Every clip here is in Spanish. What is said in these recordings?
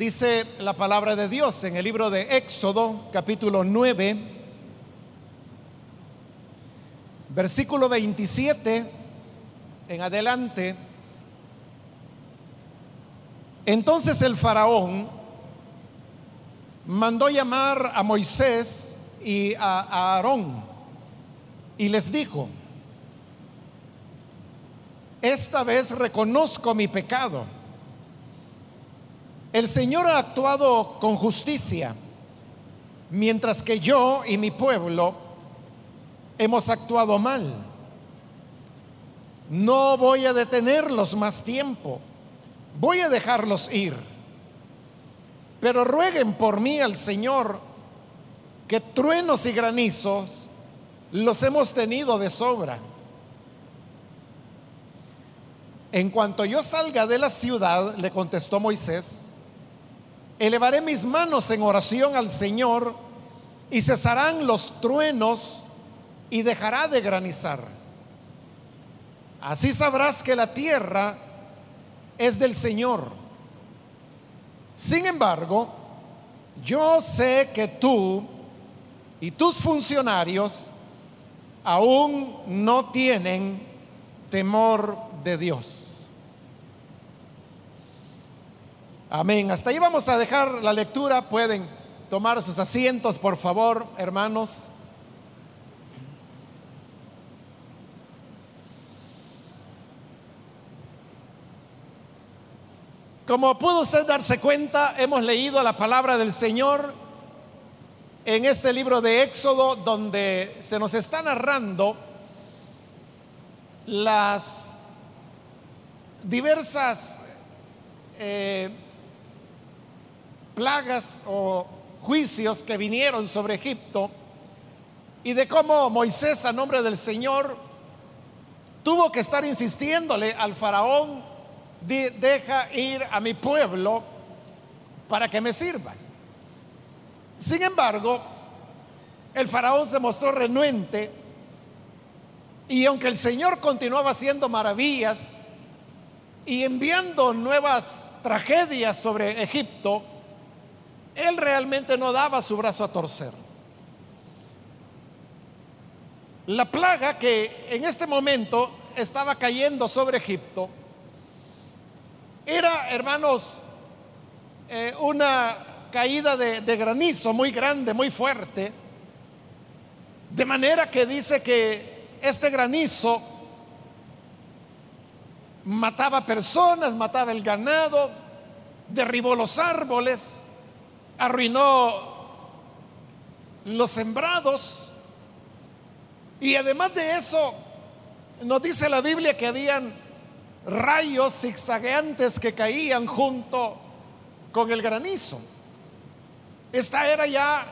Dice la palabra de Dios en el libro de Éxodo, capítulo 9, versículo 27 en adelante. Entonces el faraón mandó llamar a Moisés y a Aarón y les dijo, esta vez reconozco mi pecado. El Señor ha actuado con justicia, mientras que yo y mi pueblo hemos actuado mal. No voy a detenerlos más tiempo, voy a dejarlos ir. Pero rueguen por mí al Señor que truenos y granizos los hemos tenido de sobra. En cuanto yo salga de la ciudad, le contestó Moisés, elevaré mis manos en oración al Señor y cesarán los truenos y dejará de granizar. Así sabrás que la tierra es del Señor. Sin embargo, yo sé que tú y tus funcionarios aún no tienen temor de Dios. Amén. Hasta ahí vamos a dejar la lectura. Pueden tomar sus asientos, por favor, hermanos. Como pudo usted darse cuenta, hemos leído la palabra del Señor en este libro de Éxodo, donde se nos está narrando las diversas eh, plagas o juicios que vinieron sobre Egipto y de cómo Moisés a nombre del Señor tuvo que estar insistiéndole al faraón, deja ir a mi pueblo para que me sirvan. Sin embargo, el faraón se mostró renuente y aunque el Señor continuaba haciendo maravillas y enviando nuevas tragedias sobre Egipto, él realmente no daba su brazo a torcer. La plaga que en este momento estaba cayendo sobre Egipto era, hermanos, eh, una caída de, de granizo muy grande, muy fuerte, de manera que dice que este granizo mataba personas, mataba el ganado, derribó los árboles, arruinó los sembrados. Y además de eso, nos dice la Biblia que habían rayos zigzagueantes que caían junto con el granizo. Esta era ya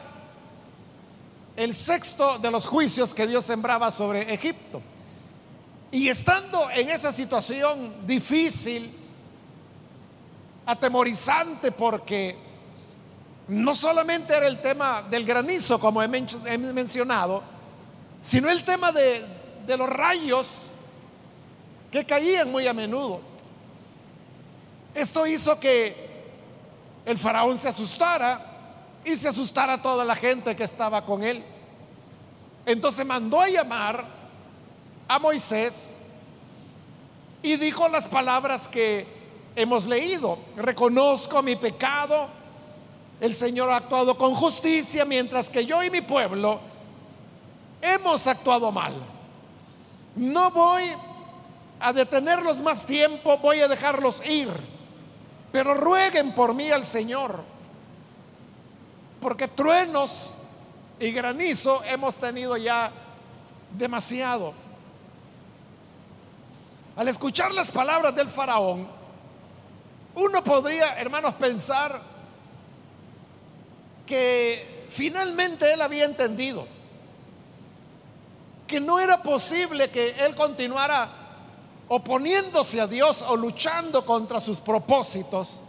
el sexto de los juicios que Dios sembraba sobre Egipto. Y estando en esa situación difícil, atemorizante, porque no solamente era el tema del granizo, como he, mencionado, sino el tema de, de los rayos que caían muy a menudo. Esto hizo que el faraón se asustara y se asustara toda la gente que estaba con él. Entonces mandó a llamar a Moisés y dijo las palabras que hemos leído. Reconozco mi pecado el Señor ha actuado con justicia, mientras que yo y mi pueblo hemos actuado mal. No voy a detenerlos más tiempo, voy a dejarlos ir. Pero rueguen por mí al Señor, porque truenos y granizo hemos tenido ya demasiado. Al escuchar las palabras del faraón, uno podría, hermanos, pensar, que finalmente él había entendido que no era posible que él continuara oponiéndose a Dios o luchando contra sus propósitos,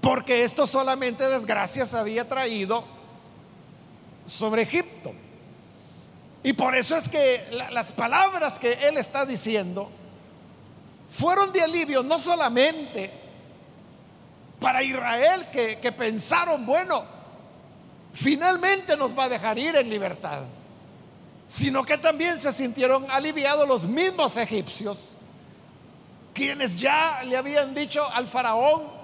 porque esto solamente desgracias había traído sobre Egipto. Y por eso es que las palabras que él está diciendo fueron de alivio no solamente para Israel que, pensaron, bueno, finalmente nos va a dejar ir en libertad, sino que también se sintieron aliviados los mismos egipcios, quienes ya le habían dicho al faraón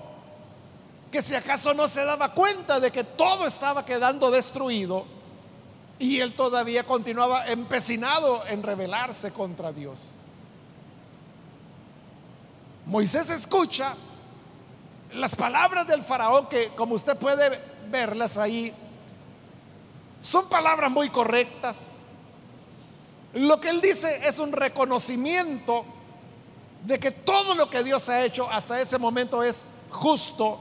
que si acaso no se daba cuenta de que todo estaba quedando destruido y él todavía continuaba empecinado en rebelarse contra Dios. Moisés escucha las palabras del faraón que como usted puede verlas ahí, son palabras muy correctas. Lo que él dice es un reconocimiento de que todo lo que Dios ha hecho hasta ese momento es justo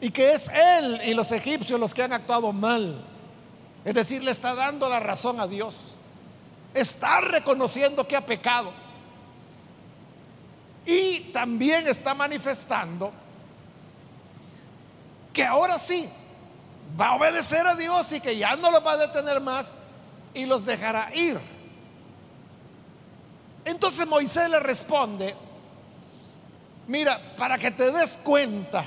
y que es él y los egipcios los que han actuado mal. Es decir, le está dando la razón a Dios. Está reconociendo que ha pecado. Y también está manifestando que ahora sí va a obedecer a Dios y que ya no los va a detener más y los dejará ir. Entonces Moisés le responde, mira, para que te des cuenta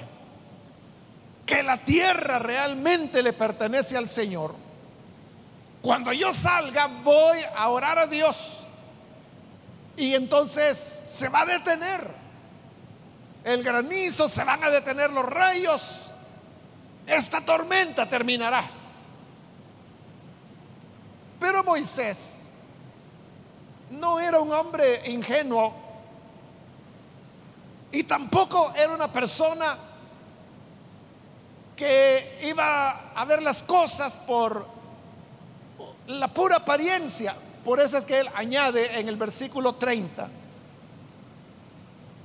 que la tierra realmente le pertenece al Señor, cuando yo salga voy a orar a Dios y entonces se va a detener el granizo, se van a detener los rayos, esta tormenta terminará. Pero Moisés no era un hombre ingenuo y tampoco era una persona que iba a ver las cosas por la pura apariencia. Por eso es que él añade en el versículo 30,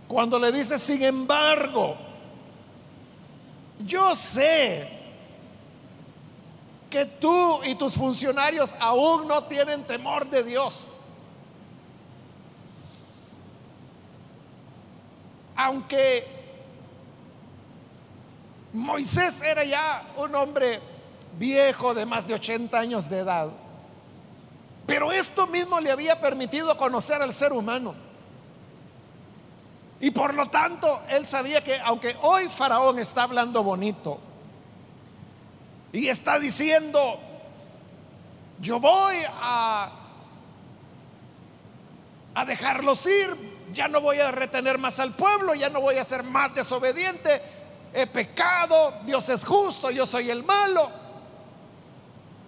cuando le dice, sin embargo, yo sé que tú y tus funcionarios aún no tienen temor de Dios. Aunque Moisés era ya un hombre viejo de más de 80 años de edad, pero esto mismo le había permitido conocer al ser humano. Y por lo tanto, él sabía que aunque hoy Faraón está hablando bonito y está diciendo, yo voy a, dejarlos ir, ya no voy a retener más al pueblo, ya no voy a ser más desobediente, he pecado, Dios es justo, yo soy el malo.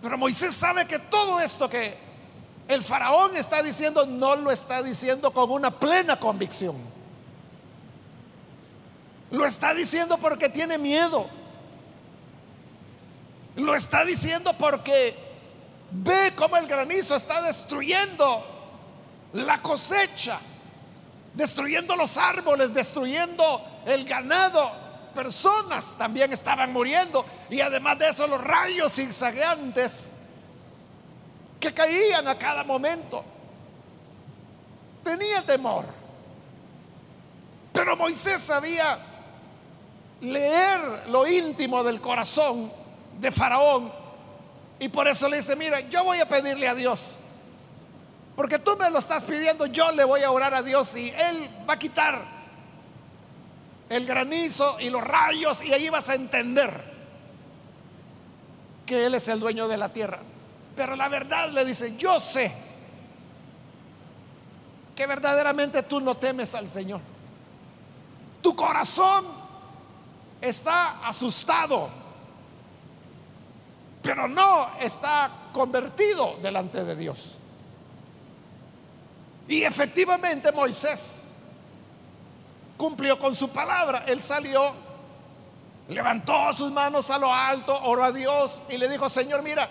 Pero Moisés sabe que todo esto que el faraón está diciendo no lo está diciendo con una plena convicción. Lo está diciendo porque tiene miedo. Lo está diciendo porque ve cómo el granizo está destruyendo la cosecha, destruyendo los árboles, destruyendo el ganado. Personas también estaban muriendo y además de eso los rayos zigzagueantes que caían a cada momento. Tenía temor. Pero Moisés sabía leer lo íntimo del corazón de Faraón. Y por eso le dice, mira, yo voy a pedirle a Dios. Porque tú me lo estás pidiendo, yo le voy a orar a Dios y Él va a quitar el granizo y los rayos y ahí vas a entender que Él es el dueño de la tierra. Pero la verdad le dice, yo sé que verdaderamente tú no temes al Señor. Tu corazón está asustado, pero no está convertido delante de Dios. Y efectivamente Moisés cumplió con su palabra. Él salió, levantó sus manos a lo alto, oró a Dios y le dijo, Señor, mira,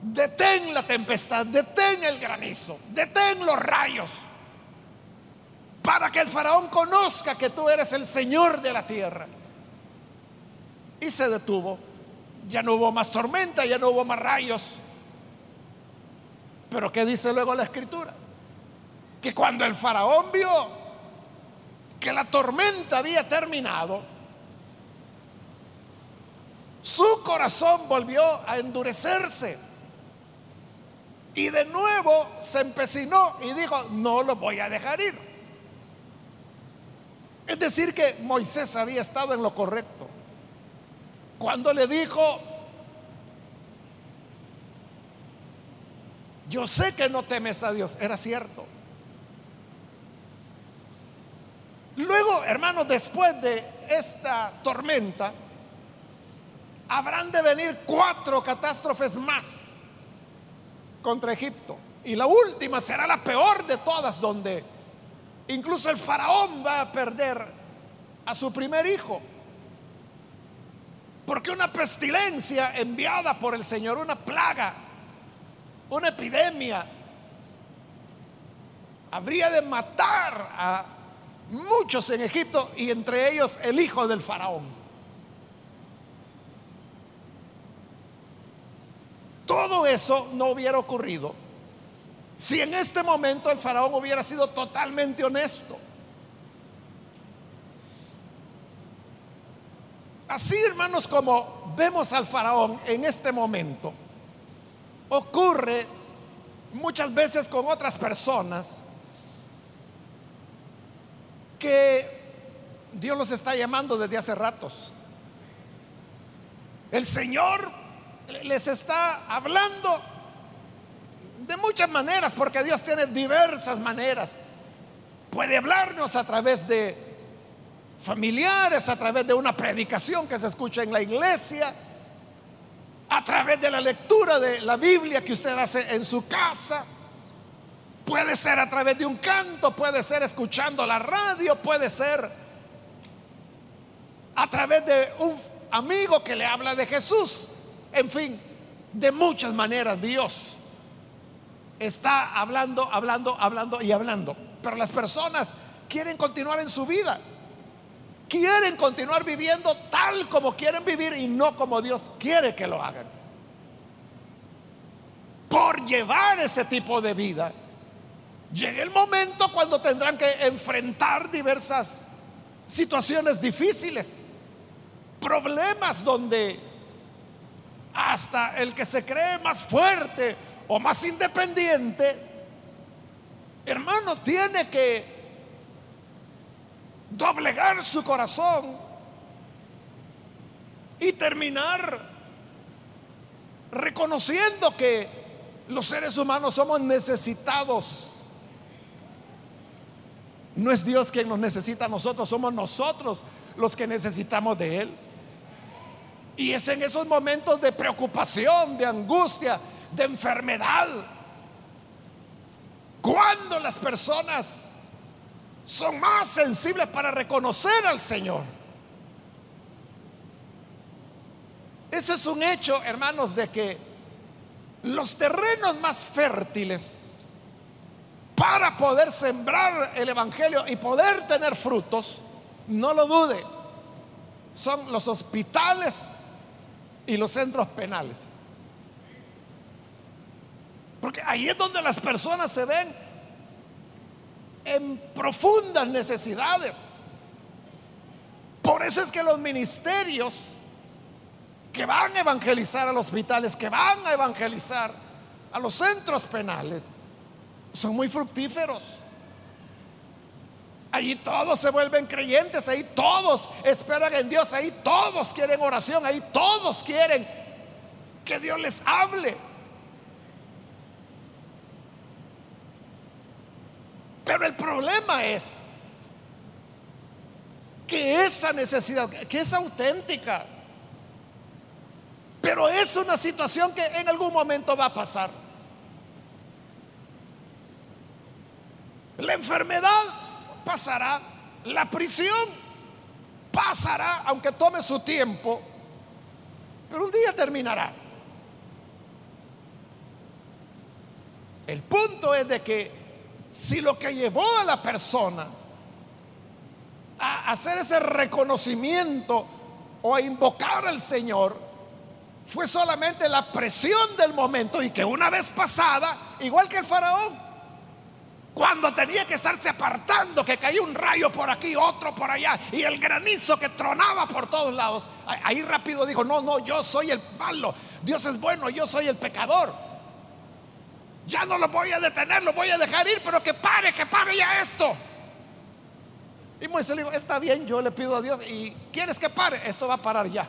detén la tempestad, detén el granizo, detén los rayos, para que el faraón conozca que tú eres el Señor de la tierra y se detuvo. Ya no hubo más tormenta, ya no hubo más rayos. Pero ¿qué dice luego la escritura? Que cuando el faraón vio que la tormenta había terminado, su corazón volvió a endurecerse. Y de nuevo se empecinó y dijo, no lo voy a dejar ir. Es decir, que Moisés había estado en lo correcto. Cuando le dijo, yo sé que no temes a Dios, era cierto. Luego, hermanos, después de esta tormenta, habrán de venir cuatro catástrofes más contra Egipto. Y la última será la peor de todas, donde incluso el faraón va a perder a su primer hijo. Porque una pestilencia enviada por el Señor, una plaga, una epidemia, habría de matar a muchos en Egipto y entre ellos el hijo del faraón. Todo eso no hubiera ocurrido si en este momento el faraón hubiera sido totalmente honesto. Así, hermanos, como vemos al faraón en este momento, ocurre muchas veces con otras personas que Dios los está llamando desde hace ratos. El Señor les está hablando de muchas maneras, porque Dios tiene diversas maneras. Puede hablarnos a través de familiares, a través de una predicación que se escucha en la iglesia, a través de la lectura de la Biblia que usted hace en su casa. Puede ser a través de un canto, puede ser escuchando la radio, puede ser a través de un amigo que le habla de Jesús. En fin, de muchas maneras Dios está hablando, hablando, hablando y hablando. Pero las personas quieren continuar en su vida. Quieren continuar viviendo tal como quieren vivir y no como Dios quiere que lo hagan. Por llevar ese tipo de vida, llega el momento cuando tendrán que enfrentar diversas situaciones difíciles, problemas donde hasta el que se cree más fuerte o más independiente, hermano, tiene que doblegar su corazón y terminar reconociendo que los seres humanos somos necesitados. No es Dios quien nos necesita a nosotros, somos nosotros los que necesitamos de Él. Y es en esos momentos de preocupación, de angustia, de enfermedad, cuando las personas son más sensibles para reconocer al Señor. Ese es un hecho, hermanos, de que los terrenos más fértiles para poder sembrar el Evangelio y poder tener frutos, no lo dude, son los hospitales y los centros penales. Porque ahí es donde las personas se ven en profundas necesidades. Por eso es que los ministerios que van a evangelizar a los hospitales, que van a evangelizar a los centros penales, son muy fructíferos. Allí todos se vuelven creyentes, ahí todos esperan en Dios, ahí todos quieren oración, ahí todos quieren que Dios les hable. Pero el problema es que esa necesidad, que es auténtica, pero es una situación que en algún momento va a pasar. La enfermedad pasará, la prisión pasará, aunque tome su tiempo, pero un día terminará. El punto es de que si lo que llevó a la persona a hacer ese reconocimiento o a invocar al Señor fue solamente la presión del momento y que una vez pasada, igual que el faraón, cuando tenía que estarse apartando, que caía un rayo por aquí, otro por allá, y el granizo que tronaba por todos lados, ahí rápido dijo, no, no, yo soy el malo, Dios es bueno, yo soy el pecador. Ya no lo voy a detener, lo voy a dejar ir, pero que pare, que pare ya esto. Y Moisés le dijo, está bien, yo le pido a Dios y quieres que pare, esto va a parar ya.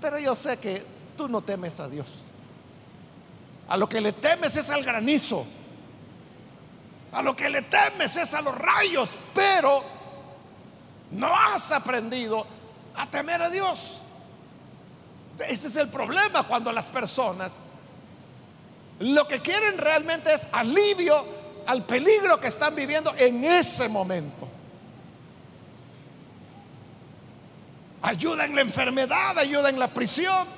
Pero yo sé que tú no temes a Dios. A lo que le temes es al granizo. A lo que le temes es a los rayos, pero no has aprendido a temer a Dios. Ese es el problema cuando las personas lo que quieren realmente es alivio al peligro que están viviendo en ese momento. Ayuda en la enfermedad, ayuda en la prisión,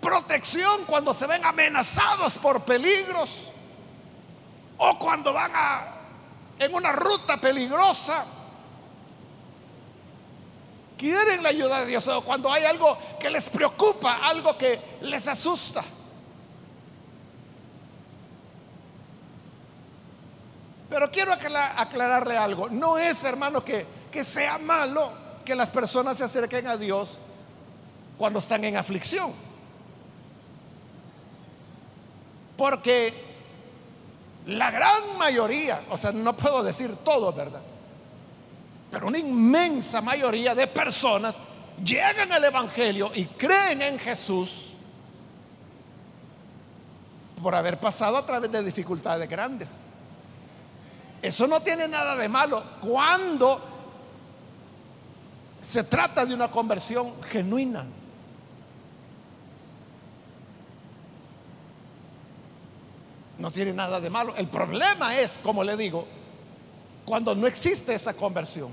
protección cuando se ven amenazados por peligros o cuando van a, en una ruta peligrosa. Quieren la ayuda de Dios o cuando hay algo que les preocupa, algo que les asusta. Pero quiero aclararle algo. No es, hermano, que, sea malo que las personas se acerquen a Dios cuando están en aflicción. Porque la gran mayoría, o sea, no puedo decir todo, ¿verdad? Pero una inmensa mayoría de personas llegan al Evangelio y creen en Jesús por haber pasado a través de dificultades grandes. Eso no tiene nada de malo cuando se trata de una conversión genuina. No tiene nada de malo. El problema es, como le digo, cuando no existe esa conversión.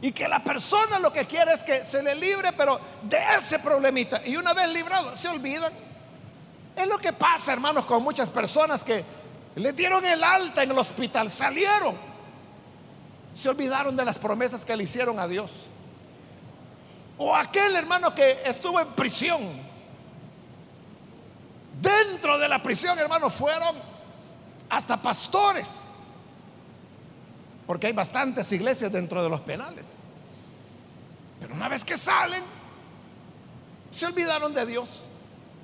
Y que la persona lo que quiere es que se le libre, pero de ese problemita. Y una vez librado, se olvidan. Es lo que pasa, hermanos, con muchas personas que le dieron el alta en el hospital, salieron. Se olvidaron de las promesas que le hicieron a Dios. O aquel hermano que estuvo en prisión. Dentro de la prisión, hermano, fueron hasta pastores. Porque hay bastantes iglesias dentro de los penales. Pero una vez que salen, se olvidaron de Dios.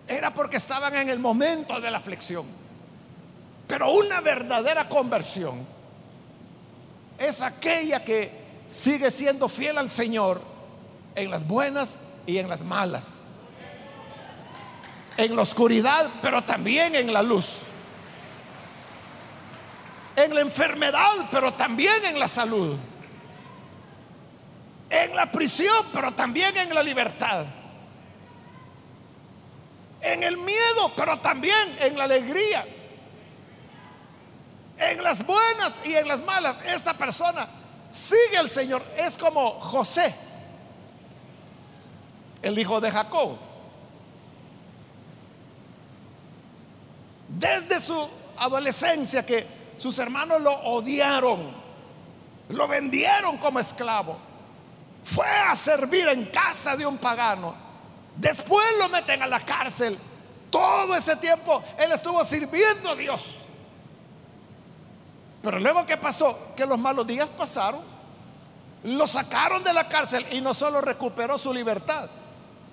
Era porque estaban en el momento de la aflicción. Pero una verdadera conversión es aquella que sigue siendo fiel al Señor en las buenas y en las malas. En la oscuridad, pero también en la luz. En la enfermedad, pero también en la salud. En la prisión, pero también en la libertad. En el miedo, pero también en la alegría en las buenas y en las malas, esta persona sigue al Señor. Es como José, el hijo de Jacob. Desde su adolescencia que sus hermanos lo odiaron, lo vendieron como esclavo, fue a servir en casa de un pagano, después lo meten a la cárcel. Todo ese tiempo él estuvo sirviendo a Dios. Pero luego, ¿qué pasó? Que los malos días pasaron. Lo sacaron de la cárcel y no solo recuperó su libertad,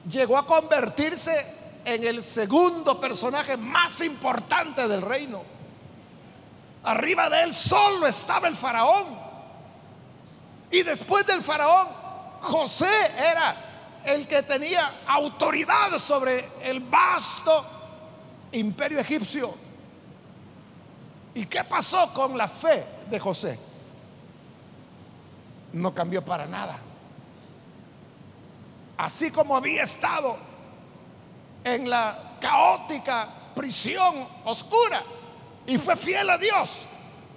llegó a convertirse en el segundo personaje más importante del reino. Arriba de él solo estaba el faraón. Y después del faraón, José era el que tenía autoridad sobre el vasto imperio egipcio. ¿Y qué pasó con la fe de José? No cambió para nada. Así como había estado en la caótica prisión oscura y fue fiel a Dios,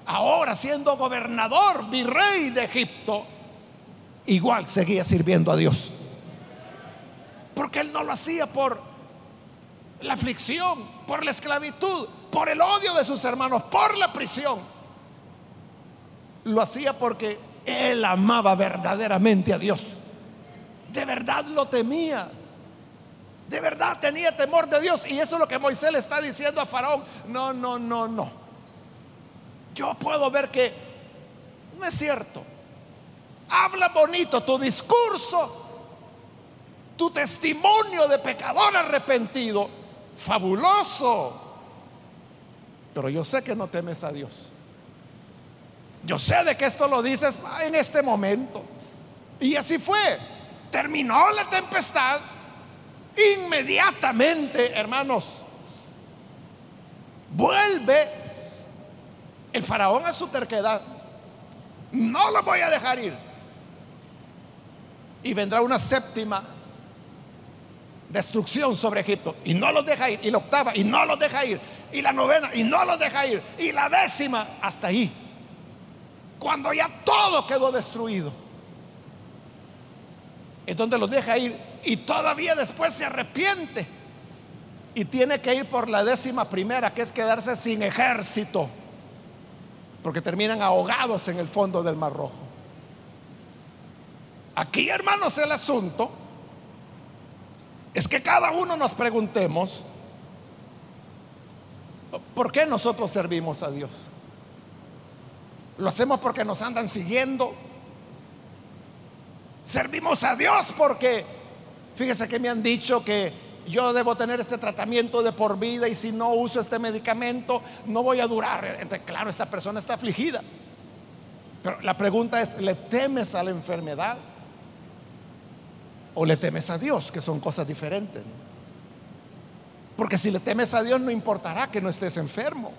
ahora siendo gobernador, virrey de Egipto, igual seguía sirviendo a Dios. Porque él no lo hacía por la aflicción, por la esclavitud, por el odio de sus hermanos, por la prisión. Lo hacía porque él amaba verdaderamente a Dios. De verdad lo temía. De verdad tenía temor de Dios. Y eso es lo que Moisés le está diciendo a Faraón. No, no, no, no. Yo puedo ver que no es cierto. Habla bonito tu discurso, tu testimonio de pecador arrepentido fabuloso. Pero yo sé que no temes a Dios. Yo sé de que esto lo dices en este momento. Y así fue. Terminó la tempestad. Inmediatamente, hermanos, vuelve el faraón a su terquedad. No lo voy a dejar ir. Y vendrá una séptima destrucción sobre Egipto. Y no los deja ir. Y la octava, y no los deja ir. Y la novena, y no los deja ir. Y la décima, hasta ahí. Cuando ya todo quedó destruido. Es donde los deja ir. Y todavía después se arrepiente. Y tiene que ir por la décima primera, que es quedarse sin ejército. Porque terminan ahogados en el fondo del Mar Rojo. Aquí, hermanos, el asunto es que cada uno nos preguntemos, ¿por qué nosotros servimos a Dios? ¿Lo hacemos porque nos andan siguiendo? Servimos a Dios porque, fíjese que me han dicho que yo debo tener este tratamiento de por vida y si no uso este medicamento no voy a durar. Entonces, claro, esta persona está afligida. Pero la pregunta es, ¿le temes a la enfermedad? ¿O le temes a Dios? Que son cosas diferentes. Porque si le temes a Dios no importará que no estés enfermo.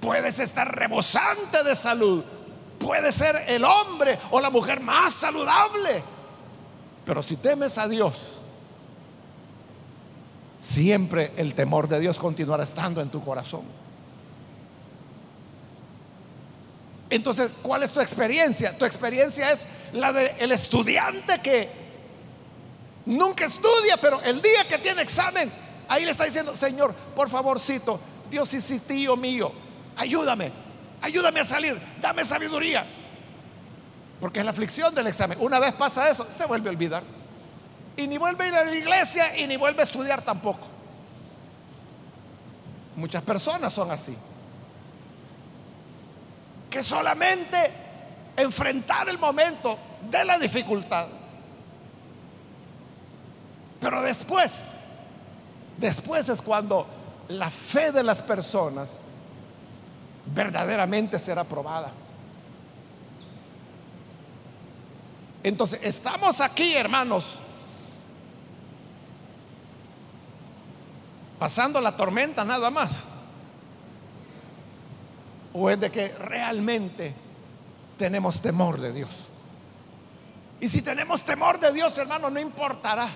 Puedes estar rebosante de salud. Puede ser el hombre o la mujer más saludable. Pero si temes a Dios, siempre el temor de Dios continuará estando en tu corazón. Entonces, ¿cuál es tu experiencia? Tu experiencia es la del estudiante que nunca estudia, pero el día que tiene examen, ahí le está diciendo, Señor, por favorcito, Dios y sí, tío mío, ayúdame, ayúdame a salir, dame sabiduría. Porque es la aflicción del examen. Una vez pasa eso, se vuelve a olvidar. Y ni vuelve a ir a la iglesia y ni vuelve a estudiar tampoco. Muchas personas son así. Que solamente enfrentar el momento de la dificultad. Pero después, después es cuando la fe de las personas verdaderamente será probada. Entonces, estamos aquí, hermanos, pasando la tormenta nada más. O es de que realmente tenemos temor de Dios. Y si tenemos temor de Dios, hermano, no importará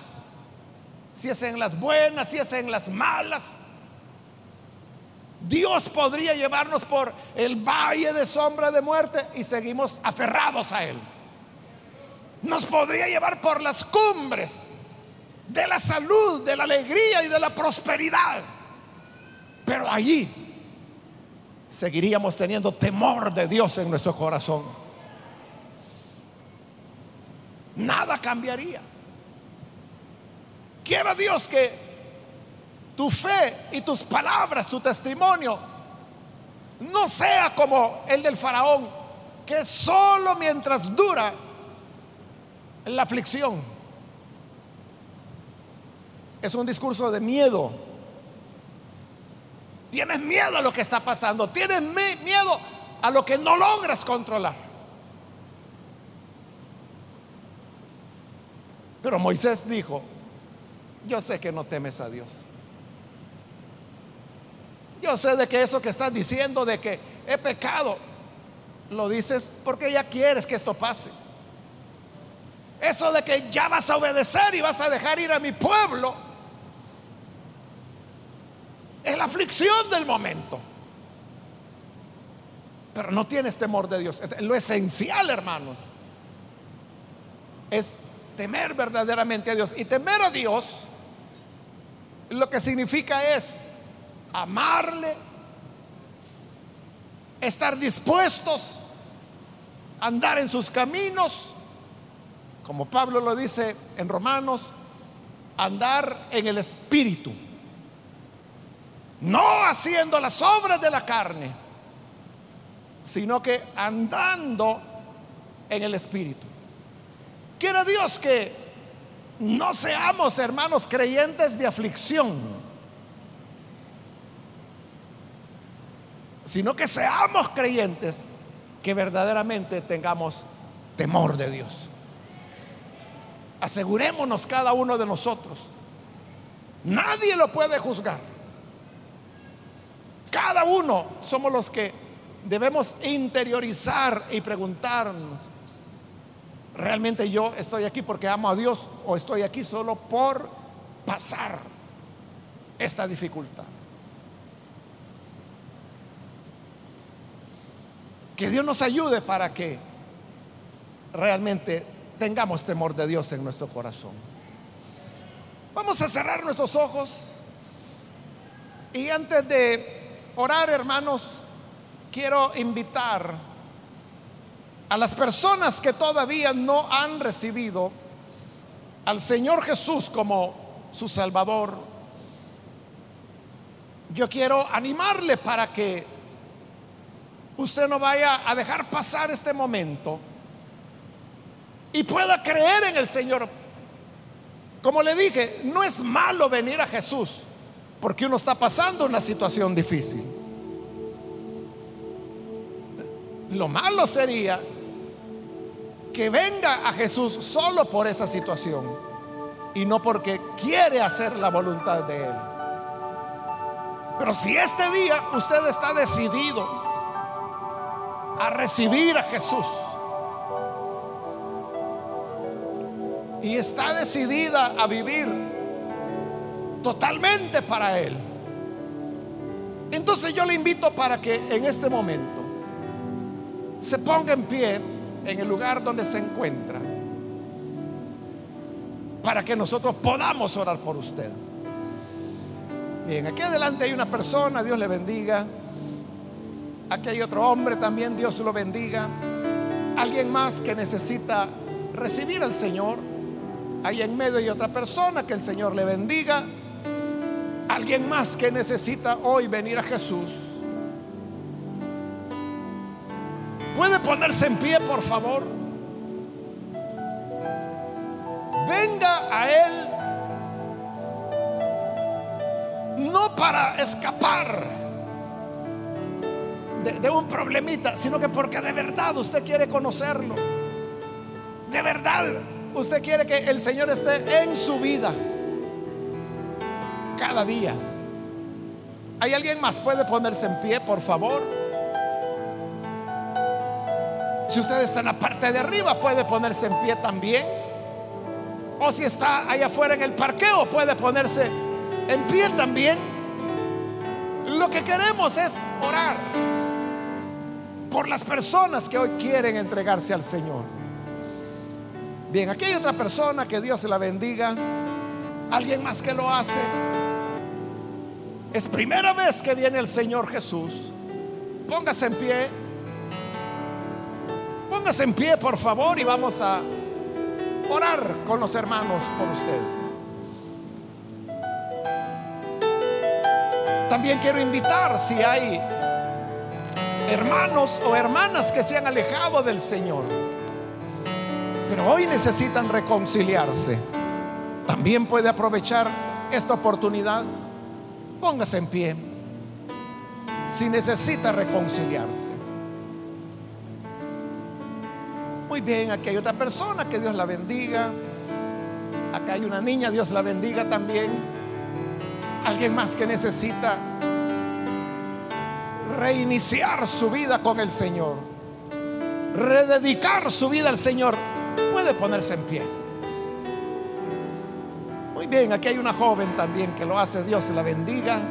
si es en las buenas, si es en las malas. Dios podría llevarnos por el valle de sombra de muerte y seguimos aferrados a Él. Nos podría llevar por las cumbres de la salud, de la alegría y de la prosperidad. Pero allí seguiríamos teniendo temor de Dios en nuestro corazón. Nada cambiaría. Quiero Dios que tu fe y tus palabras, tu testimonio, no sea como el del faraón, que solo mientras dura la aflicción. Es un discurso de miedo. Tienes miedo a lo que está pasando, tienes miedo a lo que no logras controlar. Pero Moisés dijo, yo sé que no temes a Dios. Yo sé de que eso que estás diciendo de que he pecado, lo dices porque ya quieres que esto pase. Eso de que ya vas a obedecer y vas a dejar ir a mi pueblo, es la aflicción del momento. Pero no tienes temor de Dios. Lo esencial, hermanos, es temer verdaderamente a Dios. Y temer a Dios lo que significa es amarle, estar dispuestos a andar en sus caminos, como Pablo lo dice en Romanos, andar en el Espíritu, no haciendo las obras de la carne, sino que andando en el Espíritu. Quiere Dios que no seamos hermanos creyentes de aflicción sino que seamos creyentes que verdaderamente tengamos temor de Dios. Asegurémonos cada uno de nosotros. Nadie lo puede juzgar. Cada uno somos los que debemos interiorizar y preguntarnos, ¿realmente yo estoy aquí porque amo a Dios o estoy aquí solo por pasar esta dificultad? Que Dios nos ayude para que realmente tengamos temor de Dios en nuestro corazón. Vamos a cerrar nuestros ojos y antes de orar, hermanos, quiero invitar a las personas que todavía no han recibido al Señor Jesús como su Salvador. Yo quiero animarle para que usted no vaya a dejar pasar este momento y pueda creer en el Señor. Como le dije, no es malo venir a Jesús porque uno está pasando una situación difícil. Lo malo sería que venga a Jesús solo por esa situación y no porque quiere hacer la voluntad de Él. Pero si este día usted está decidido a recibir a Jesús y está decidida a vivir totalmente para Él, entonces yo le invito para que en este momento se ponga en pie en el lugar donde se encuentra para que nosotros podamos orar por usted. Bien, aquí adelante hay una persona, Dios le bendiga. Aquí hay otro hombre también, Dios lo bendiga. Alguien más que necesita recibir al Señor. Ahí en medio hay otra persona, que el Señor le bendiga. Alguien más que necesita hoy venir a Jesús. ¿Puede ponerse en pie, por favor? Venga a Él no para escapar de, un problemita, sino que porque de verdad usted quiere conocerlo. De verdad usted quiere que el Señor esté en su vida cada día. ¿Hay alguien más? ¿Puede ponerse en pie, por favor? Si usted está en la parte de arriba, puede ponerse en pie también. O si está allá afuera en el parqueo, puede ponerse en pie también. Lo que queremos es orar por las personas que hoy quieren entregarse al Señor. Bien, aquí hay otra persona, que Dios la bendiga. Alguien más que lo hace. Es primera vez que viene el Señor Jesús. Póngase en pie. Póngase en pie, por favor, y vamos a orar con los hermanos por usted. También quiero invitar si hay hermanos o hermanas que se han alejado del Señor, pero hoy necesitan reconciliarse. También puede aprovechar esta oportunidad. Póngase en pie si necesita reconciliarse. Muy bien, aquí hay otra persona, que Dios la bendiga. Acá hay una niña, Dios la bendiga también. Alguien más que necesita reiniciar su vida con el Señor. Rededicar su vida al Señor. Puede ponerse en pie. Muy bien, aquí hay una joven también que lo hace. Dios la bendiga.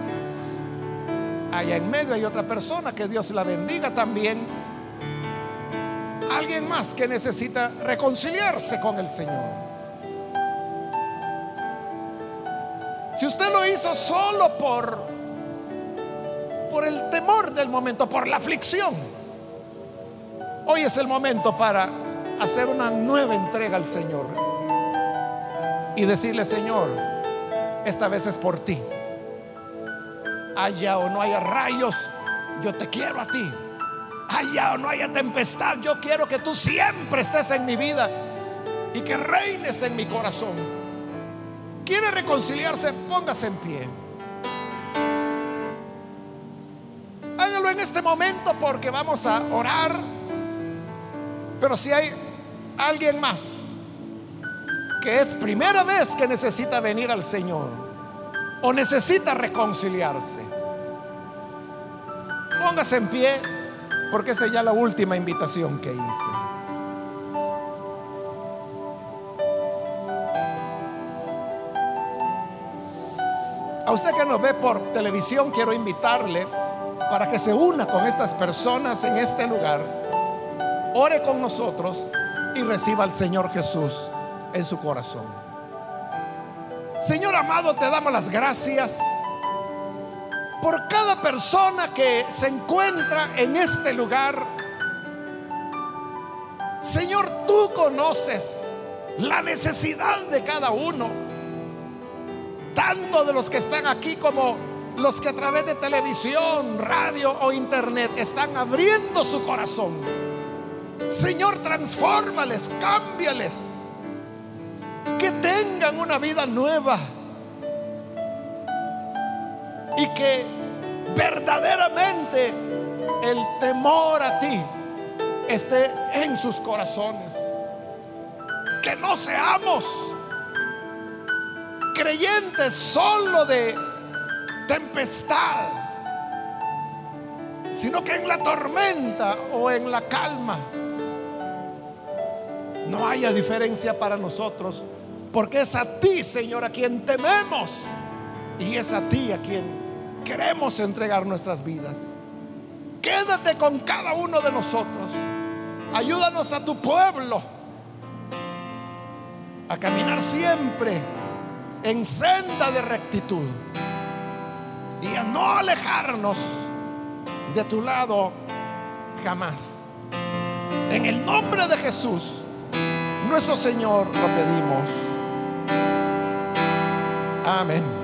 Allá en medio hay otra persona que Dios la bendiga también alguien más que necesita reconciliarse con el Señor. Si usted lo hizo solo por por el temor del momento, por la aflicción, hoy es el momento para hacer una nueva entrega al Señor y decirle, Señor, esta vez es por ti. Haya o no haya rayos, yo te quiero a ti haya o no haya tempestad, yo quiero que tú siempre estés en mi vida y que reines en mi corazón. ¿Quiere reconciliarse? Póngase en pie. Hágalo en este momento porque vamos a orar Pero si hay alguien más que es primera vez que necesita venir al Señor o necesita reconciliarse, póngase en pie porque esta es ya la última invitación que hice. A usted que nos ve por televisión, quiero invitarle para que se una con estas personas en este lugar, ore con nosotros y reciba al Señor Jesús en su corazón. Señor amado, te damos las gracias por cada persona que se encuentra en este lugar. Señor, tú conoces la necesidad de cada uno, tanto de los que están aquí como los que a través de televisión, radio o internet están abriendo su corazón. Señor, transfórmales, cámbiales. Que tengan una vida nueva. Y que verdaderamente el temor a ti esté en sus corazones. Que no seamos creyentes solo de tempestad, sino que en la tormenta o en la calma no haya diferencia para nosotros, porque es a ti, Señor, a quien tememos y es a ti a quien queremos entregar nuestras vidas. Quédate con cada uno de nosotros. Ayúdanos a tu pueblo a caminar siempre en senda de rectitud y a no alejarnos de tu lado jamás. En el nombre de Jesús, nuestro Señor, lo pedimos. Amén.